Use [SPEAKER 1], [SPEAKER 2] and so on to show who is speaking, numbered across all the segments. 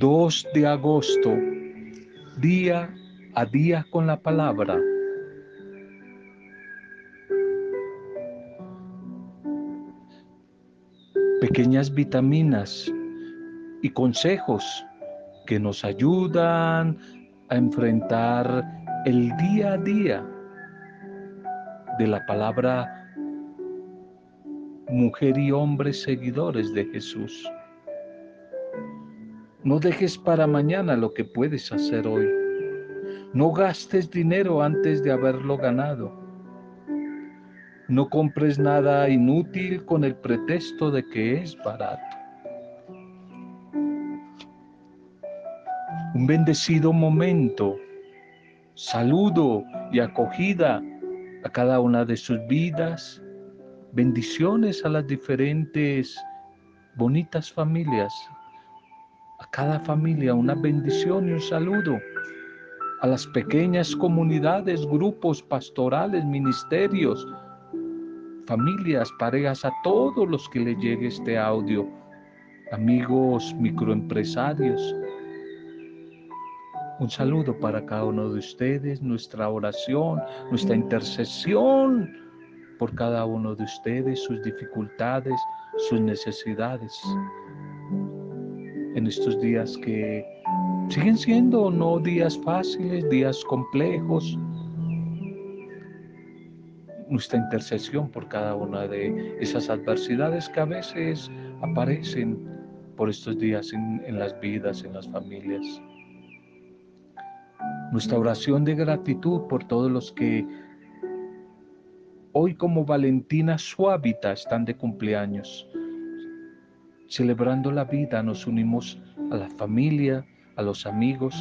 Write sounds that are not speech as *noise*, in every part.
[SPEAKER 1] 2 de agosto, día a día con la palabra. Pequeñas vitaminas y consejos que nos ayudan a enfrentar el día a día de la palabra mujer y hombre seguidores de Jesús. No dejes para mañana lo que puedes hacer hoy. No gastes dinero antes de haberlo ganado. No compres nada inútil con el pretexto de que es barato. Un bendecido momento, saludo y acogida a cada una de sus vidas. Bendiciones a las diferentes bonitas familias cada familia una bendición y un saludo. A las pequeñas comunidades, grupos pastorales, ministerios, familias, parejas, a todos los que le llegue este audio, amigos microempresarios. Un saludo para cada uno de ustedes, nuestra oración, nuestra intercesión por cada uno de ustedes, sus dificultades, sus necesidades en estos días que siguen siendo no días fáciles, días complejos. Nuestra intercesión por cada una de esas adversidades que a veces aparecen por estos días en, las vidas, en las familias. Nuestra oración de gratitud por todos los que hoy como Valentina Suávita están de cumpleaños celebrando la vida, nos unimos a la familia, a los amigos,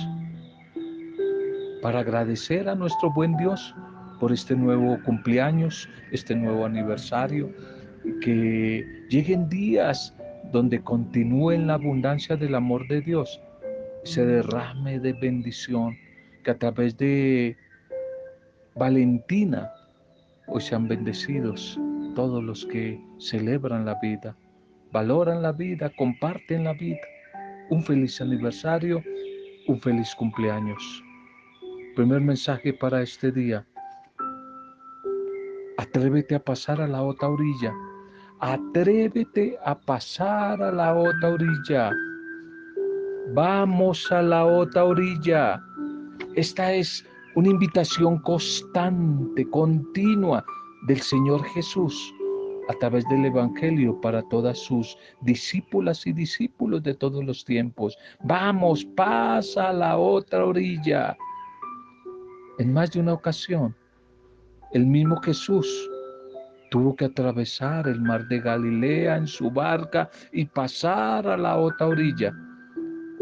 [SPEAKER 1] para agradecer a nuestro buen Dios por este nuevo cumpleaños, este nuevo aniversario, que lleguen días donde continúe la abundancia del amor de Dios, se derrame de bendición, que a través de Valentina hoy sean bendecidos todos los que celebran la vida valoran la vida, comparten la vida. Un feliz aniversario, un feliz cumpleaños. Primer mensaje para este día. Atrévete a pasar a la otra orilla. Atrévete a pasar a la otra orilla. Vamos a la otra orilla. Esta es una invitación constante, continua del Señor Jesús a través del Evangelio para todas sus discípulas y discípulos de todos los tiempos. Vamos, pasa a la otra orilla. En más de una ocasión, el mismo Jesús tuvo que atravesar el mar de Galilea en su barca y pasar a la otra orilla.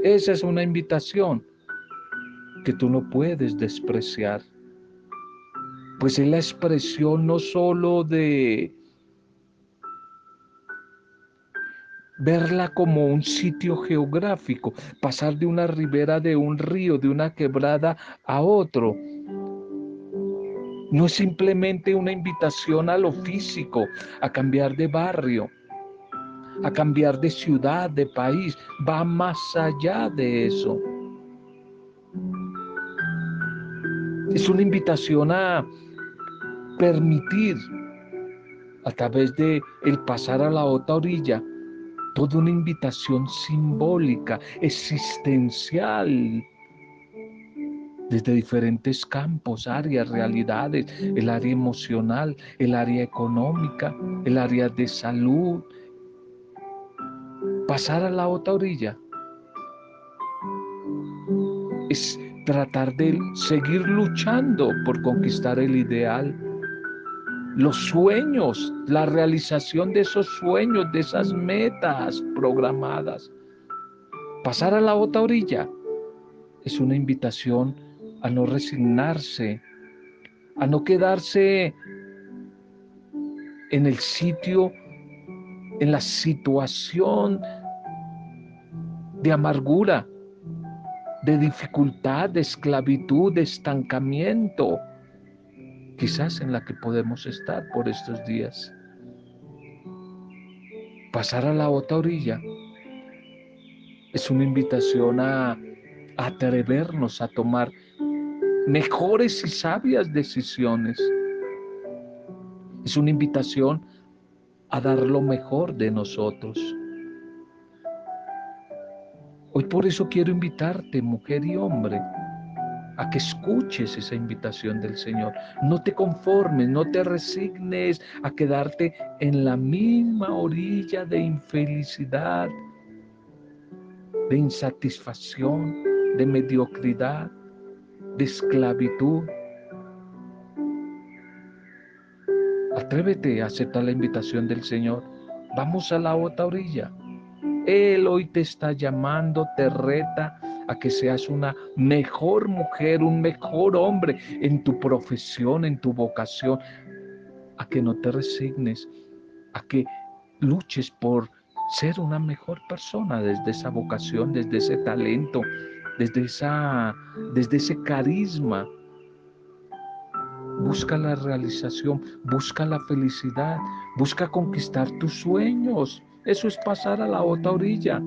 [SPEAKER 1] Esa es una invitación que tú no puedes despreciar. Pues es la expresión no solo de verla como un sitio geográfico, pasar de una ribera de un río, de una quebrada a otro. No es simplemente una invitación a lo físico, a cambiar de barrio, a cambiar de ciudad, de país, va más allá de eso. Es una invitación a permitir a través de el pasar a la otra orilla toda una invitación simbólica, existencial, desde diferentes campos, áreas, realidades, el área emocional, el área económica, el área de salud. Pasar a la otra orilla es tratar de seguir luchando por conquistar el ideal los sueños, la realización de esos sueños, de esas metas programadas. Pasar a la otra orilla es una invitación a no resignarse, a no quedarse en el sitio, en la situación de amargura, de dificultad, de esclavitud, de estancamiento quizás en la que podemos estar por estos días. Pasar a la otra orilla Es una invitación a atrevernos a tomar mejores y sabias decisiones. Es una invitación a dar lo mejor de nosotros. Hoy por eso quiero invitarte, mujer y hombre, a que escuches esa invitación del Señor. No te conformes, no te resignes a quedarte en la misma orilla de infelicidad, de insatisfacción, de mediocridad, de esclavitud. Atrévete a aceptar la invitación del Señor. Vamos a la otra orilla. Él hoy te está llamando, te reta a que seas una mejor mujer, un mejor hombre en tu profesión, en tu vocación, a que no te resignes, a que luches por ser una mejor persona desde esa vocación, desde ese talento, desde, esa, desde ese carisma. Busca la realización, busca la felicidad, busca conquistar tus sueños. Eso es pasar a la otra orilla.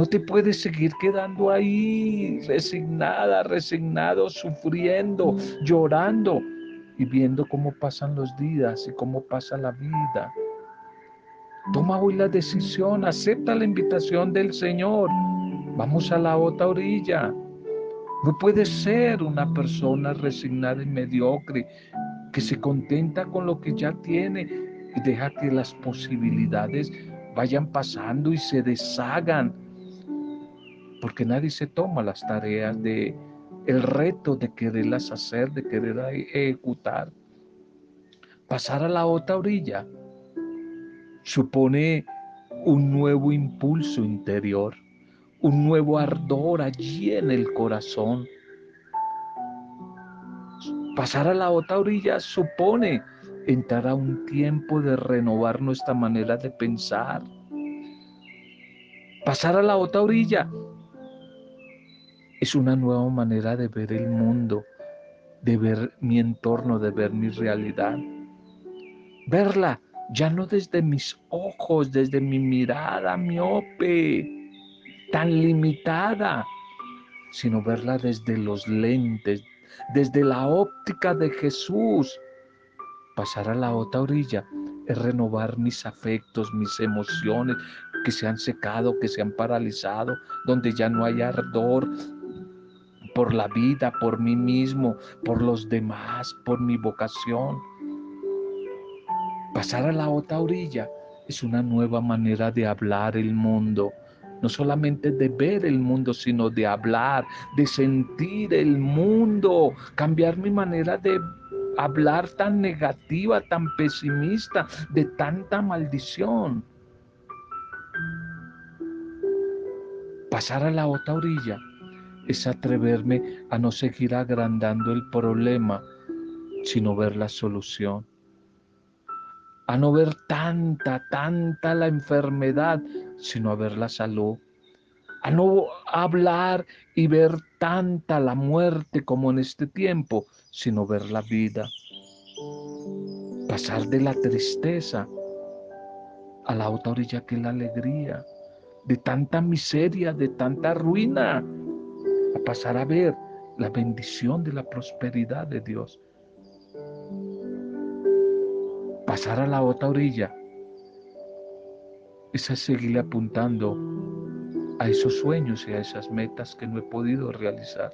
[SPEAKER 1] No te puedes seguir quedando ahí resignada, resignado, sufriendo, llorando y viendo cómo pasan los días y cómo pasa la vida. Toma hoy la decisión, acepta la invitación del Señor. Vamos a la otra orilla. No puedes ser una persona resignada y mediocre que se contenta con lo que ya tiene y deja que las posibilidades vayan pasando y se deshagan porque nadie se toma las tareas de el reto de quererlas hacer, de querer ejecutar. Pasar a la otra orilla supone un nuevo impulso interior, un nuevo ardor allí en el corazón. Pasar a la otra orilla supone entrar a un tiempo de renovar nuestra manera de pensar. Pasar a la otra orilla es una nueva manera de ver el mundo, de ver mi entorno, de ver mi realidad. Verla ya no desde mis ojos, desde mi mirada miope, tan limitada, sino verla desde los lentes, desde la óptica de Jesús. Pasar a la otra orilla es renovar mis afectos, mis emociones que se han secado, que se han paralizado, donde ya no hay ardor, por la vida, por mí mismo, por los demás, por mi vocación. Pasar a la otra orilla es una nueva manera de hablar el mundo, no solamente de ver el mundo, sino de hablar, de sentir el mundo, cambiar mi manera de hablar tan negativa, tan pesimista, de tanta maldición. Pasar a la otra orilla es atreverme a no seguir agrandando el problema, sino ver la solución. A no ver tanta, tanta la enfermedad, sino a ver la salud. A no hablar y ver tanta la muerte como en este tiempo, sino ver la vida. Pasar de la tristeza a la otra orilla que la alegría, de tanta miseria, de tanta ruina, a pasar a ver la bendición de la prosperidad de Dios. Pasar a la otra orilla es a seguirle apuntando a esos sueños y a esas metas que no he podido realizar.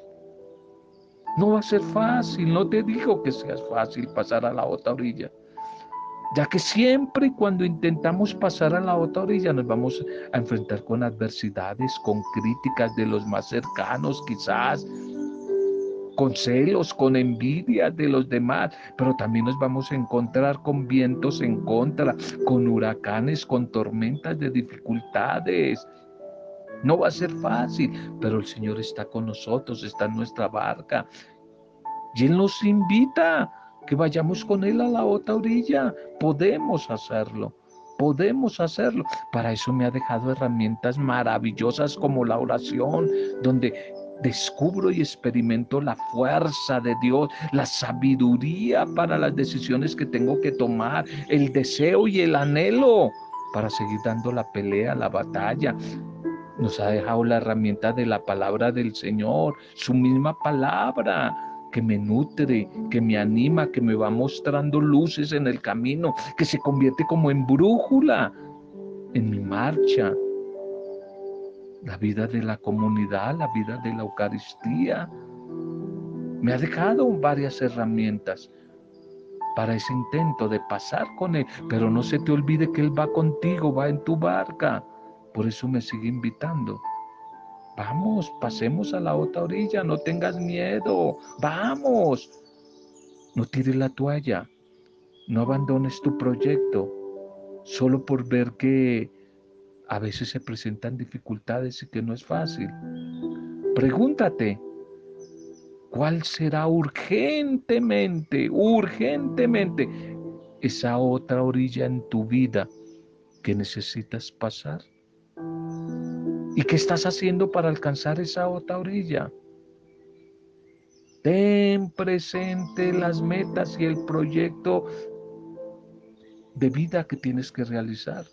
[SPEAKER 1] No va a ser fácil, no te digo que sea fácil pasar a la otra orilla ya que siempre cuando intentamos pasar a la otra orilla nos vamos a enfrentar con adversidades, con críticas de los más cercanos quizás, con celos, con envidia de los demás, pero también nos vamos a encontrar con vientos en contra, con huracanes, con tormentas de dificultades. No va a ser fácil, pero el Señor está con nosotros, está en nuestra barca. Y Él nos invita que vayamos con Él a la otra orilla. Podemos hacerlo. Podemos hacerlo. Para eso me ha dejado herramientas maravillosas como la oración, donde descubro y experimento la fuerza de Dios, la sabiduría para las decisiones que tengo que tomar, el deseo y el anhelo para seguir dando la pelea, la batalla, Nos ha dejado la herramienta de la palabra del Señor, su misma palabra que me nutre, que me anima, que me va mostrando luces en el camino, que se convierte como en brújula en mi marcha. La vida de la comunidad, la vida de la Eucaristía. Me ha dejado varias herramientas para ese intento de pasar con Él. Pero no se te olvide que Él va contigo, va en tu barca. Por eso me sigue invitando. Vamos, pasemos a la otra orilla, no tengas miedo. Vamos. No tires la toalla. No abandones tu proyecto solo por ver que a veces se presentan dificultades y que no es fácil. Pregúntate, ¿Cuál será urgentemente, urgentemente esa otra orilla en tu vida que necesitas pasar? ¿Y qué estás haciendo para alcanzar esa otra orilla? Ten presente las metas y el proyecto de vida que tienes que realizar.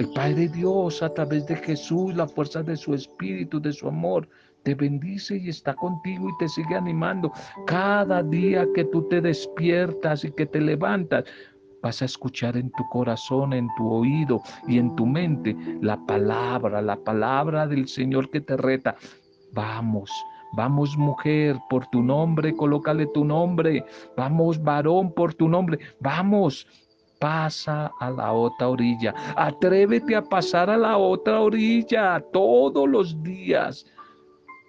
[SPEAKER 1] El Padre Dios, a través de Jesús, la fuerza de su Espíritu, de su amor, te bendice y está contigo y te sigue animando. Cada día que tú te despiertas y que te levantas, vas a escuchar en tu corazón, en tu oído y en tu mente la palabra, la palabra del Señor que te reta. Vamos, Vamos mujer, por tu nombre, colócale tu nombre. Vamos varón, por tu nombre. Vamos, pasa a la otra orilla. Atrévete a pasar a la otra orilla todos los días.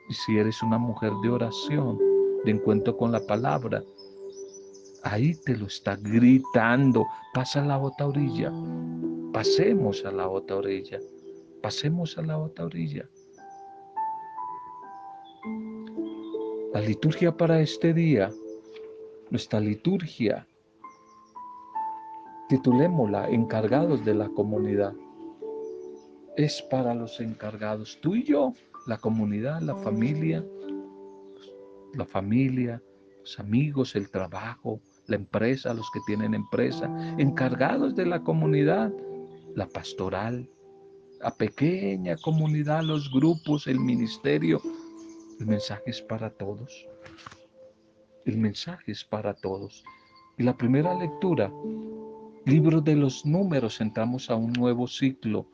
[SPEAKER 1] Y si eres una mujer de oración, de encuentro con la palabra, ahí te lo está gritando. Pasa a la otra orilla. Pasemos a la otra orilla. Pasemos a la otra orilla. La liturgia para este día, nuestra liturgia, titulémosla Encargados de la comunidad. Es para los encargados, tú y yo, la comunidad, la familia, la familia, los amigos, el trabajo, la empresa, los que tienen empresa, encargados de la comunidad, la pastoral, la pequeña comunidad, los grupos, el ministerio. El mensaje es para todos. El mensaje es para todos. Y la primera lectura, libro de los números, entramos a un nuevo ciclo.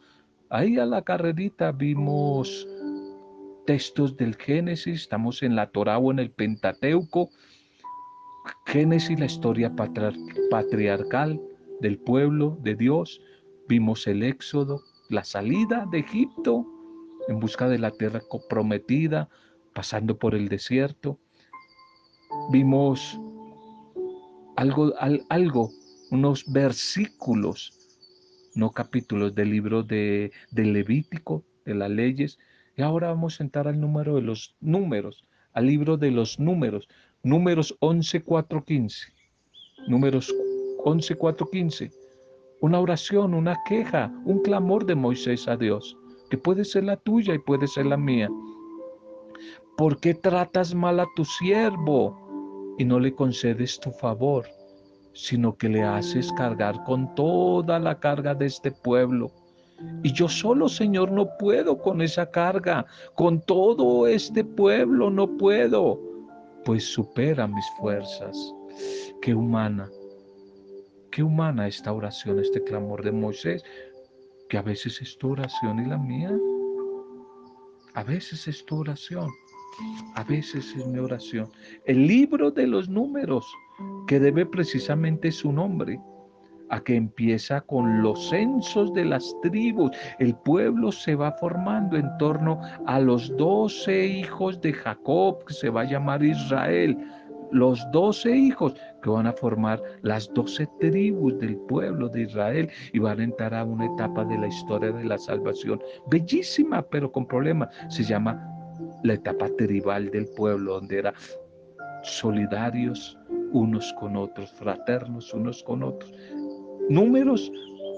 [SPEAKER 1] Ahí a la carrerita vimos textos del Génesis, estamos en la Torá o en el Pentateuco. Génesis, la historia patriarcal del pueblo de Dios. Vimos el éxodo, la salida de Egipto en busca de la tierra prometida, pasando por el desierto. Vimos algo, algo unos versículos, no capítulos del libro de, de Levítico, de las leyes, y ahora vamos a entrar al número de los números, al libro de los números, números 11, 4, 15. Números 11, 4, 15. Una oración, una queja, un clamor de Moisés a Dios, que puede ser la tuya y puede ser la mía. ¿Por qué tratas mal a tu siervo y no le concedes tu favor, sino que le haces cargar con toda la carga de este pueblo? Y yo solo, Señor, no puedo con esa carga, con todo este pueblo no puedo, pues supera mis fuerzas. Qué humana, qué humana esta oración, este clamor de Moisés, que a veces es tu oración y la mía. A veces es tu oración, a veces es mi oración. El libro de los números, que debe precisamente su nombre a que empieza con los censos de las tribus. El pueblo se va formando en torno a los doce hijos de Jacob, que se va a llamar Israel. Los doce hijos que van a formar las doce tribus del pueblo de Israel y van a entrar a una etapa de la historia de la salvación. Bellísima, pero con problemas. Se llama la etapa tribal del pueblo, donde era solidarios unos con otros, fraternos unos con otros números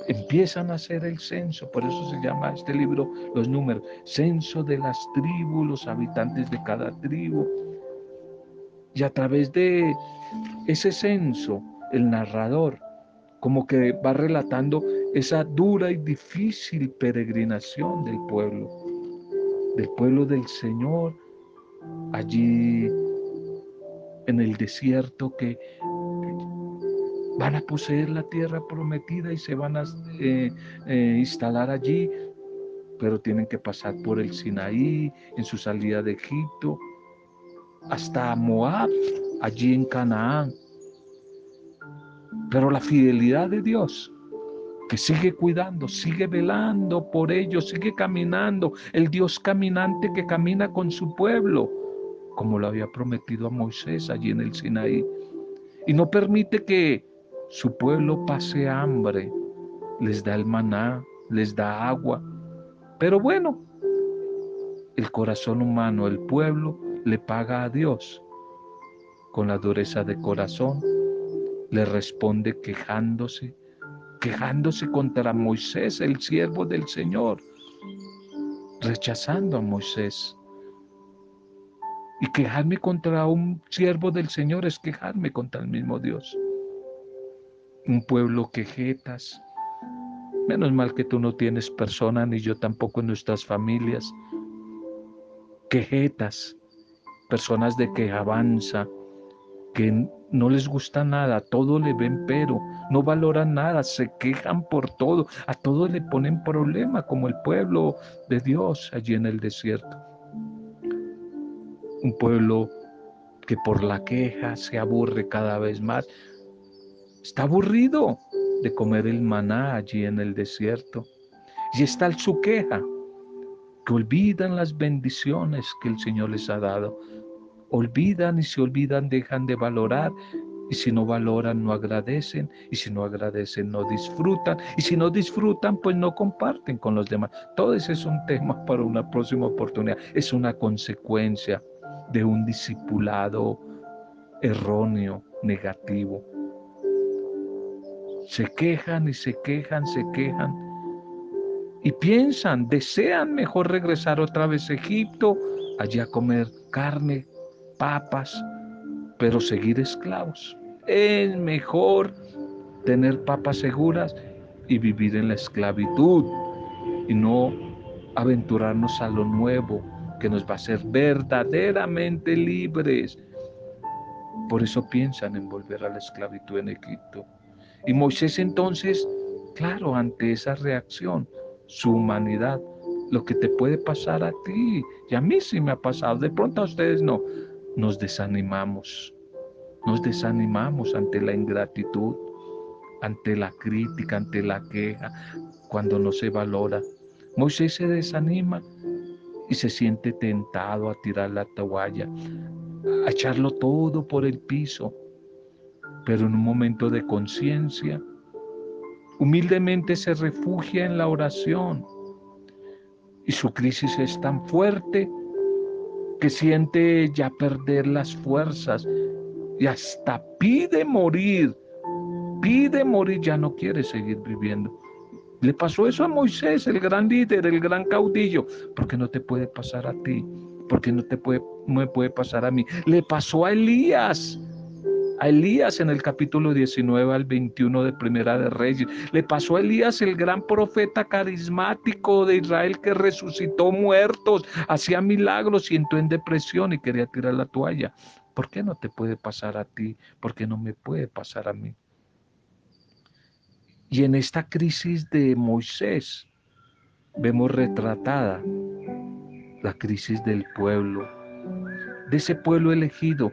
[SPEAKER 1] empiezan a hacer el censo, por eso se llama este libro los números, censo de las tribus, los habitantes de cada tribu. Y a través de ese censo, el narrador como que va relatando esa dura y difícil peregrinación del pueblo, del pueblo del Señor, allí en el desierto que van a poseer la tierra prometida y se van a eh, eh, instalar allí, pero tienen que pasar por el Sinaí en su salida de Egipto, hasta Moab, allí en Canaán. Pero la fidelidad de Dios, que sigue cuidando, sigue velando por ellos, sigue caminando, el Dios caminante que camina con su pueblo, como lo había prometido a Moisés allí en el Sinaí. Y no permite que su pueblo pase hambre, les da el maná, les da agua. Pero bueno, el corazón humano, el pueblo, le paga a Dios con la dureza de corazón, le responde quejándose, quejándose contra Moisés, el siervo del Señor, rechazando a Moisés. Y quejarme contra un siervo del Señor es quejarme contra el mismo Dios. Un pueblo quejetas. Menos mal que tú no tienes persona, ni yo tampoco en nuestras familias. Quejetas, personas de que avanza, que no les gusta nada, todo le ven pero, no valoran nada, se quejan por todo, a todo le ponen problema, como el pueblo de Dios allí en el desierto. Un pueblo que por la queja se aburre cada vez más. Está aburrido de comer el maná allí en el desierto. Y está su queja, que olvidan las bendiciones que el Señor les ha dado olvidan y se olvidan, dejan de valorar. Y si no valoran, no agradecen. Y si no agradecen, no disfrutan. Y si no disfrutan, pues no comparten con los demás. Todo ese es un tema *laughs* para una próxima oportunidad. Es una consecuencia de un discipulado erróneo, negativo. Se quejan y se quejan, se quejan. Y piensan, desean mejor regresar otra vez a Egipto, allá comer carne, papas, pero seguir esclavos. Es mejor tener papas seguras y vivir en la esclavitud y no aventurarnos a lo nuevo que nos va a hacer verdaderamente libres. Por eso piensan en volver a la esclavitud en Egipto. Y Moisés entonces, claro, ante esa reacción, su humanidad, lo que te puede pasar a ti, y a mí sí me ha pasado, de pronto a ustedes no, nos desanimamos, nos desanimamos ante la ingratitud, ante la crítica, ante la queja, cuando no se valora. Moisés se desanima y se siente tentado a tirar la toalla, a echarlo todo por el piso, pero en un momento de conciencia, humildemente se refugia en la oración y su crisis es tan fuerte que siente ya perder las fuerzas y hasta pide morir, pide morir, ya no quiere seguir viviendo. Le pasó eso a Moisés, el gran líder, el gran caudillo, porque no te puede pasar a ti, porque no te puede, no me puede pasar a mí. Le pasó a Elías, a Elías en el capítulo 19 al 21 de Primera de Reyes. Le pasó a Elías, el gran profeta carismático de Israel que resucitó muertos, hacía milagros y entró en depresión y quería tirar la toalla. ¿Por qué no te puede pasar a ti? ¿Por qué no me puede pasar a mí? Y en esta crisis de Moisés vemos retratada la crisis del pueblo, de ese pueblo elegido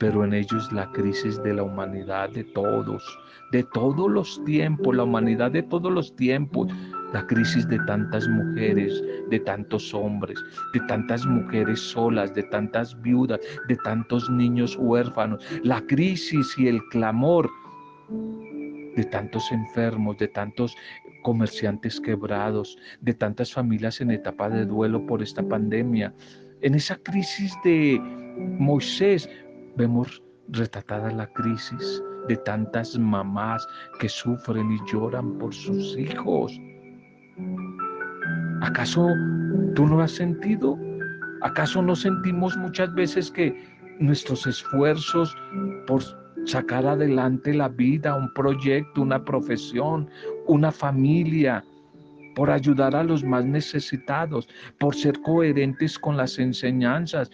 [SPEAKER 1] pero en ellos la crisis de la humanidad de todos, de todos los tiempos, la humanidad de todos los tiempos, la crisis de tantas mujeres, de tantos hombres, de tantas mujeres solas, de tantas viudas, de tantos niños huérfanos, la crisis y el clamor de tantos enfermos, de tantos comerciantes quebrados, de tantas familias en etapa de duelo por esta pandemia. En esa crisis de Moisés Vemos retratada la crisis de tantas mamás que sufren y lloran por sus hijos. ¿Acaso tú no has sentido? ¿Acaso no sentimos muchas veces que nuestros esfuerzos por sacar adelante la vida, un proyecto, una profesión, una familia, por ayudar a los más necesitados, por ser coherentes con las enseñanzas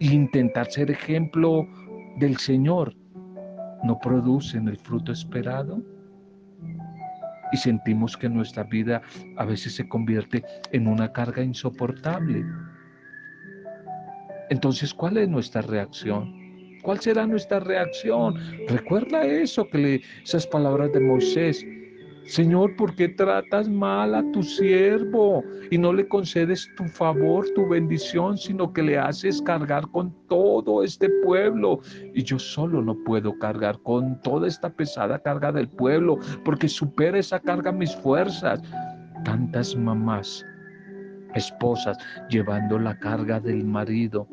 [SPEAKER 1] intentar ser ejemplo del Señor, no producen el fruto esperado? Y sentimos que nuestra vida a veces se convierte en una carga insoportable. Entonces, ¿cuál es nuestra reacción? ¿Cuál será nuestra reacción? Recuerda eso, que le, esas palabras de Moisés. Señor, ¿por qué tratas mal a tu siervo y no le concedes tu favor, tu bendición, sino que le haces cargar con todo este pueblo? Y yo solo no puedo cargar con toda esta pesada carga del pueblo, porque supera esa carga mis fuerzas. Tantas mamás, esposas, llevando la carga del marido,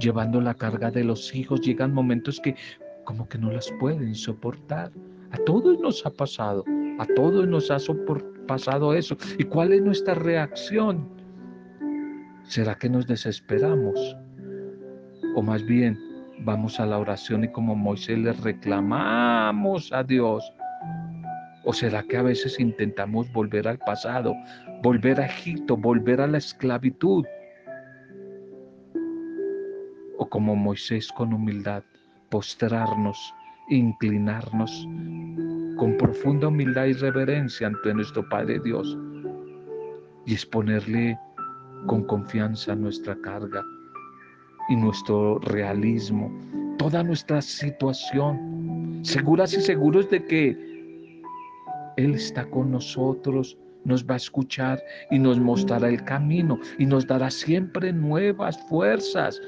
[SPEAKER 1] llevando la carga de los hijos, llegan momentos que como que no las pueden soportar. A todos nos ha pasado, a todos nos ha pasado eso. ¿Y cuál es nuestra reacción? ¿Será que nos desesperamos? O más bien vamos a la oración y como Moisés le reclamamos a Dios. ¿O será que a veces intentamos volver al pasado, volver a Egipto, volver a la esclavitud? o como Moisés con humildad, postrarnos, inclinarnos con profunda humildad y reverencia ante nuestro Padre Dios y exponerle con confianza nuestra carga y nuestro realismo, toda nuestra situación, seguras y seguros de que Él está con nosotros, nos va a escuchar y nos mostrará el camino y nos dará siempre nuevas fuerzas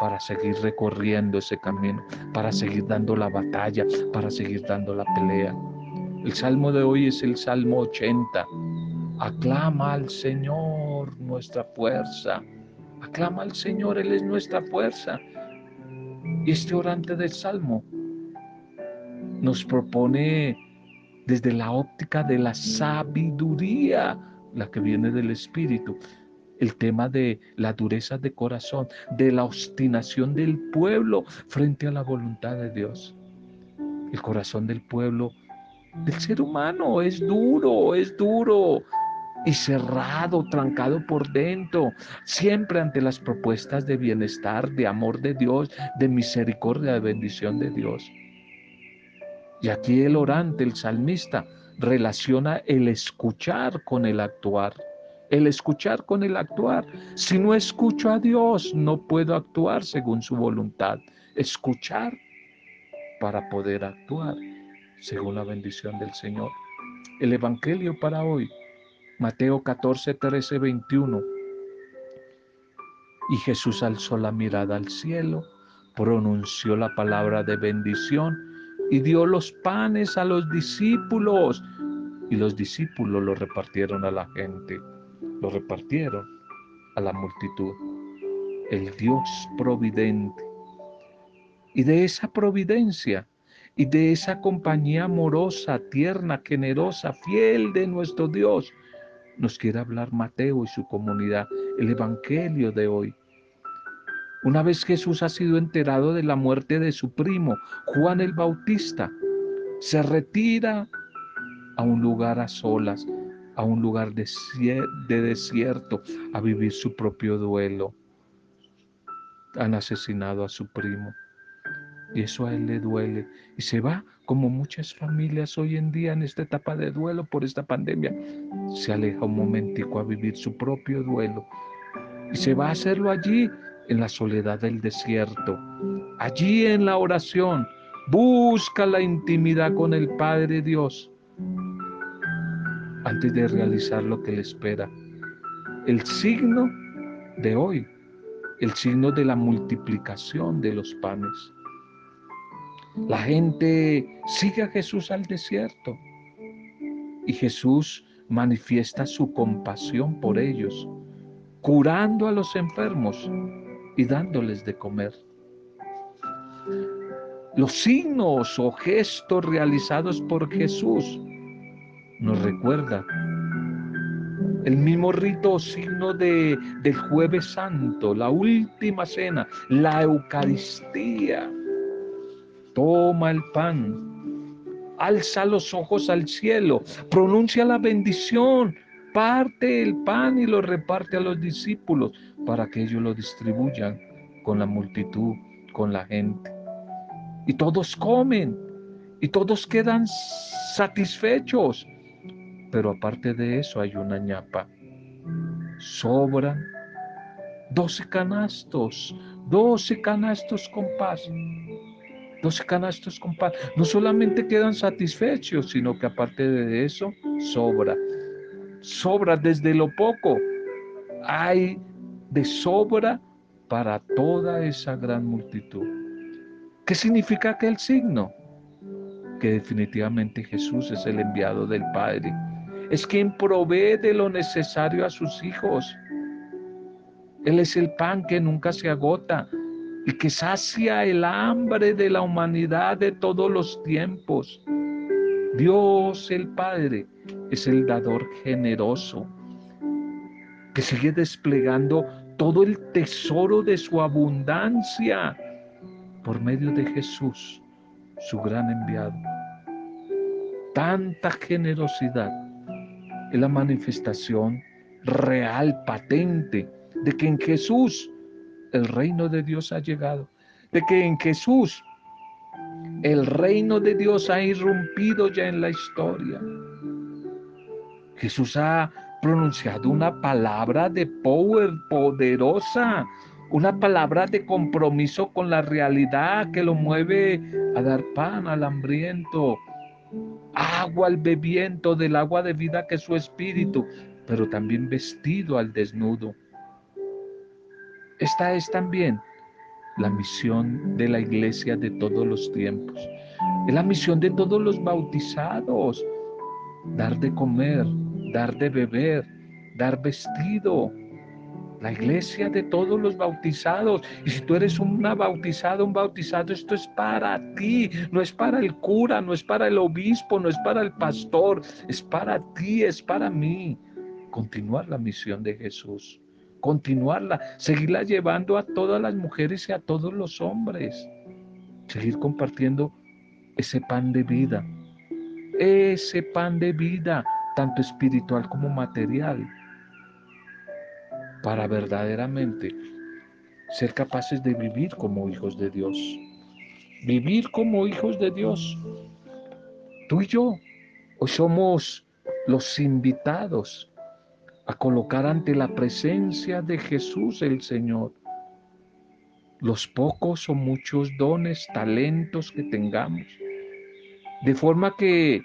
[SPEAKER 1] para seguir recorriendo ese camino, para seguir dando la batalla, para seguir dando la pelea. El salmo de hoy es el Salmo 80. Aclama al Señor nuestra fuerza. Aclama al Señor, Él es nuestra fuerza. Y este orante del Salmo nos propone desde la óptica de la sabiduría, la que viene del Espíritu, el tema de la dureza de corazón, de la obstinación del pueblo frente a la voluntad de Dios. El corazón del pueblo, del ser humano, es duro, es duro y cerrado, trancado por dentro, siempre ante las propuestas de bienestar, de amor de Dios, de misericordia, de bendición de Dios. Y aquí el orante, el salmista, relaciona el escuchar con el actuar el escuchar con el actuar. Si no escucho a Dios, no puedo actuar según su voluntad. Escuchar para poder actuar según la bendición del Señor. El Evangelio para hoy, Mateo 14, 13, 21. Y Jesús alzó la mirada al cielo, pronunció la palabra de bendición y dio los panes a los discípulos. Y los discípulos los repartieron a la gente lo repartieron a la multitud. El Dios providente. Y de esa providencia y de esa compañía amorosa, tierna, generosa, fiel de nuestro Dios, nos quiere hablar Mateo y su comunidad, el Evangelio de hoy. Una vez Jesús ha sido enterado de la muerte de su primo, Juan el Bautista, se retira a un lugar a solas a un lugar de, desierto a vivir su propio duelo. Han asesinado a su primo y eso a él le duele y se va como muchas familias hoy en día en esta etapa de duelo por esta pandemia. Se aleja un momentico a vivir su propio duelo y se va a hacerlo allí en la soledad del desierto, allí en la oración. Busca la intimidad con el Padre Dios antes de realizar lo que le espera. El signo de hoy, el signo de la multiplicación de los panes. La gente sigue a Jesús al desierto y Jesús manifiesta su compasión por ellos, curando a los enfermos y dándoles de comer. Los signos o gestos realizados por Jesús nos recuerda el mismo rito o signo de, del jueves santo, la última cena, la Eucaristía. toma el pan, alza los ojos al cielo, pronuncia la bendición, parte el pan y lo reparte a los discípulos para que ellos lo distribuyan con la multitud, con la gente. Y todos comen y todos quedan satisfechos. Pero aparte de eso hay una ñapa. Sobran doce canastos, doce canastos con paz. Doce canastos con paz. No solamente quedan satisfechos, sino que aparte de eso, sobra. Sobra desde lo poco. Hay de sobra para toda esa gran multitud. ¿Qué significa aquel signo? Que definitivamente Jesús es el enviado del Padre. Es quien provee de lo necesario a sus hijos. Él es el pan que nunca se agota y que sacia el hambre de la humanidad de todos los tiempos. Dios el Padre es el dador generoso que sigue desplegando todo el tesoro de su abundancia por medio de Jesús, su gran enviado. Tanta generosidad es la manifestación real, patente, de que en Jesús el reino de Dios ha llegado, de que en Jesús el reino de Dios ha irrumpido ya en la historia. Jesús ha pronunciado una palabra de power poderosa, una palabra de compromiso con la realidad que lo mueve a dar pan al hambriento, agua al bebiento del agua de vida que es su espíritu, pero también vestido al desnudo. Esta es también la misión de la iglesia de todos los tiempos. Es la misión de todos los bautizados. Dar de comer, dar de beber, dar vestido. La iglesia de todos los bautizados. Y si tú eres una bautizada, un bautizado, esto es para ti. No es para el cura, no es para el obispo, no es para el pastor. Es para ti, es para mí. Continuar la misión de Jesús. Continuarla. Seguirla llevando a todas las mujeres y a todos los hombres. Seguir compartiendo ese pan de vida. Ese pan de vida tanto espiritual como material, para verdaderamente ser capaces de vivir como hijos de Dios. Vivir como hijos de Dios. Tú y yo hoy somos los invitados a colocar ante la presencia de Jesús el Señor los pocos o muchos dones, talentos que tengamos. De forma que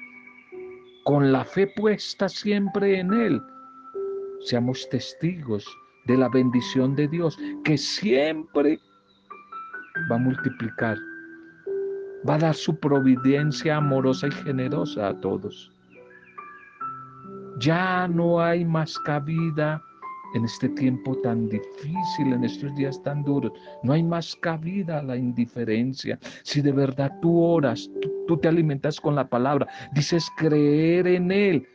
[SPEAKER 1] con la fe puesta siempre en Él, seamos testigos de la bendición de Dios que siempre va a multiplicar, va a dar su providencia amorosa y generosa a todos. Ya no hay más cabida en este tiempo tan difícil, en estos días tan duros. No hay más cabida a la indiferencia. Si de verdad tú oras, tú, te alimentas con la palabra, dices creer en Él,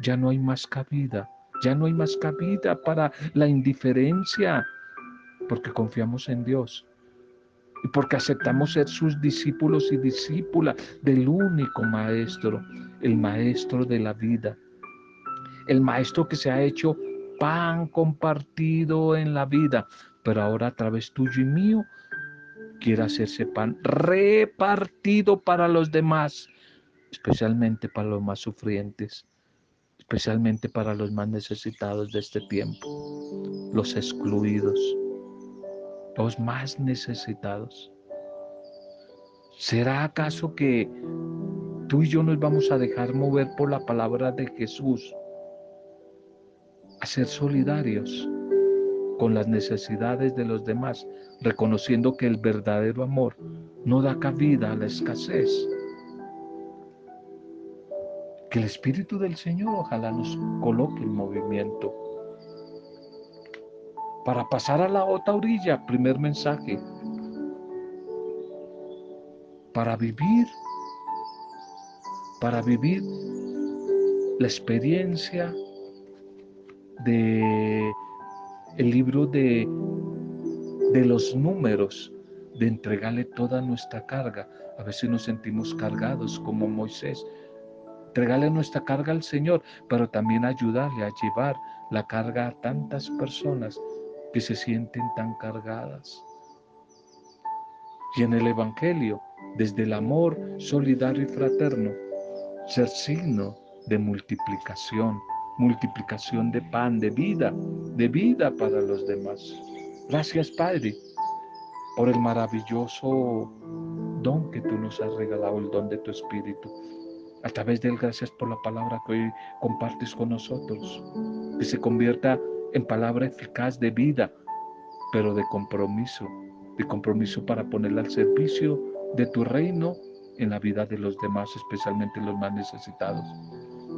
[SPEAKER 1] ya no hay más cabida. Ya no hay más cabida para la indiferencia, porque confiamos en Dios y porque aceptamos ser sus discípulos y discípulas del único Maestro, el Maestro de la vida, el Maestro que se ha hecho pan compartido en la vida, pero ahora a través tuyo y mío quiere hacerse pan repartido para los demás, especialmente para los más sufrientes, especialmente para los más necesitados de este tiempo, los excluidos, los más necesitados. ¿Será acaso que tú y yo nos vamos a dejar mover por la palabra de Jesús? a ser solidarios con las necesidades de los demás, reconociendo que el verdadero amor no da cabida a la escasez. Que el Espíritu del Señor ojalá nos coloque en movimiento. Para pasar a la otra orilla, primer mensaje, para vivir, para vivir la experiencia de el libro de, de los números, de entregarle toda nuestra carga. A veces nos sentimos cargados como Moisés. Entregarle nuestra carga al Señor, pero también ayudarle a llevar la carga a tantas personas que se sienten tan cargadas. Y en el Evangelio, desde el amor solidario y fraterno, ser signo de multiplicación, multiplicación de pan, de vida, de vida para los demás. Gracias, Padre, por el maravilloso don que tú nos has regalado, el don de tu Espíritu. A través de él, gracias por la palabra que hoy compartes con nosotros, que se convierta en palabra eficaz de vida, pero de compromiso, de compromiso para ponerla al servicio de tu reino en la vida de los demás, especialmente los más necesitados.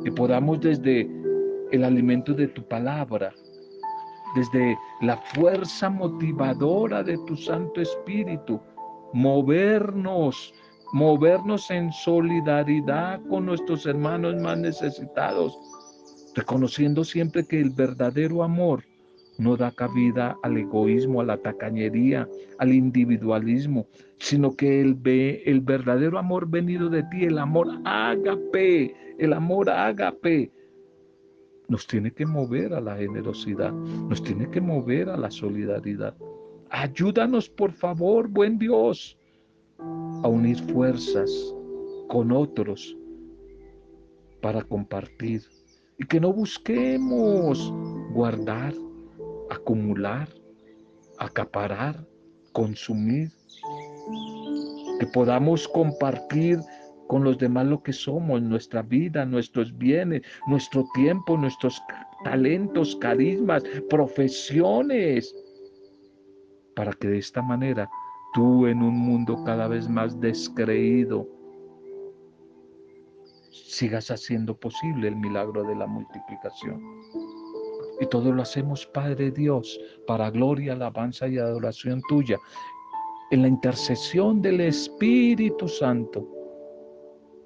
[SPEAKER 1] Y podamos desde el alimento de tu palabra, desde la fuerza motivadora de tu Santo Espíritu, movernos, movernos en solidaridad con nuestros hermanos más necesitados, reconociendo siempre que el verdadero amor no da cabida al egoísmo, a la tacañería, al individualismo, sino que el, el verdadero amor venido de ti, el amor ágape, el amor ágape, nos tiene que mover a la generosidad, nos tiene que mover a la solidaridad. Ayúdanos, por favor, buen Dios, a unir fuerzas con otros para compartir. Y que no busquemos guardar, acumular, acaparar, consumir, que podamos compartir con los demás lo que somos, nuestra vida, nuestros bienes, nuestro tiempo, nuestros talentos, carismas, profesiones, para que de esta manera tú en un mundo cada vez más descreído sigas haciendo posible el milagro de la multiplicación. Y todo lo hacemos, Padre Dios, para gloria, alabanza y adoración tuya, en la intercesión del Espíritu Santo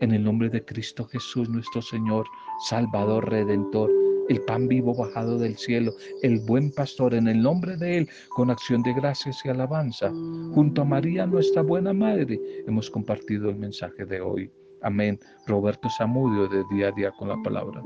[SPEAKER 1] en el nombre de Cristo Jesús, nuestro Señor, Salvador, Redentor, el pan vivo bajado del cielo, el buen pastor, en el nombre de Él, con acción de gracias y alabanza, junto a María, nuestra buena Madre, hemos compartido el mensaje de hoy. Amén. Roberto Zamudio de Día a Día con la Palabra.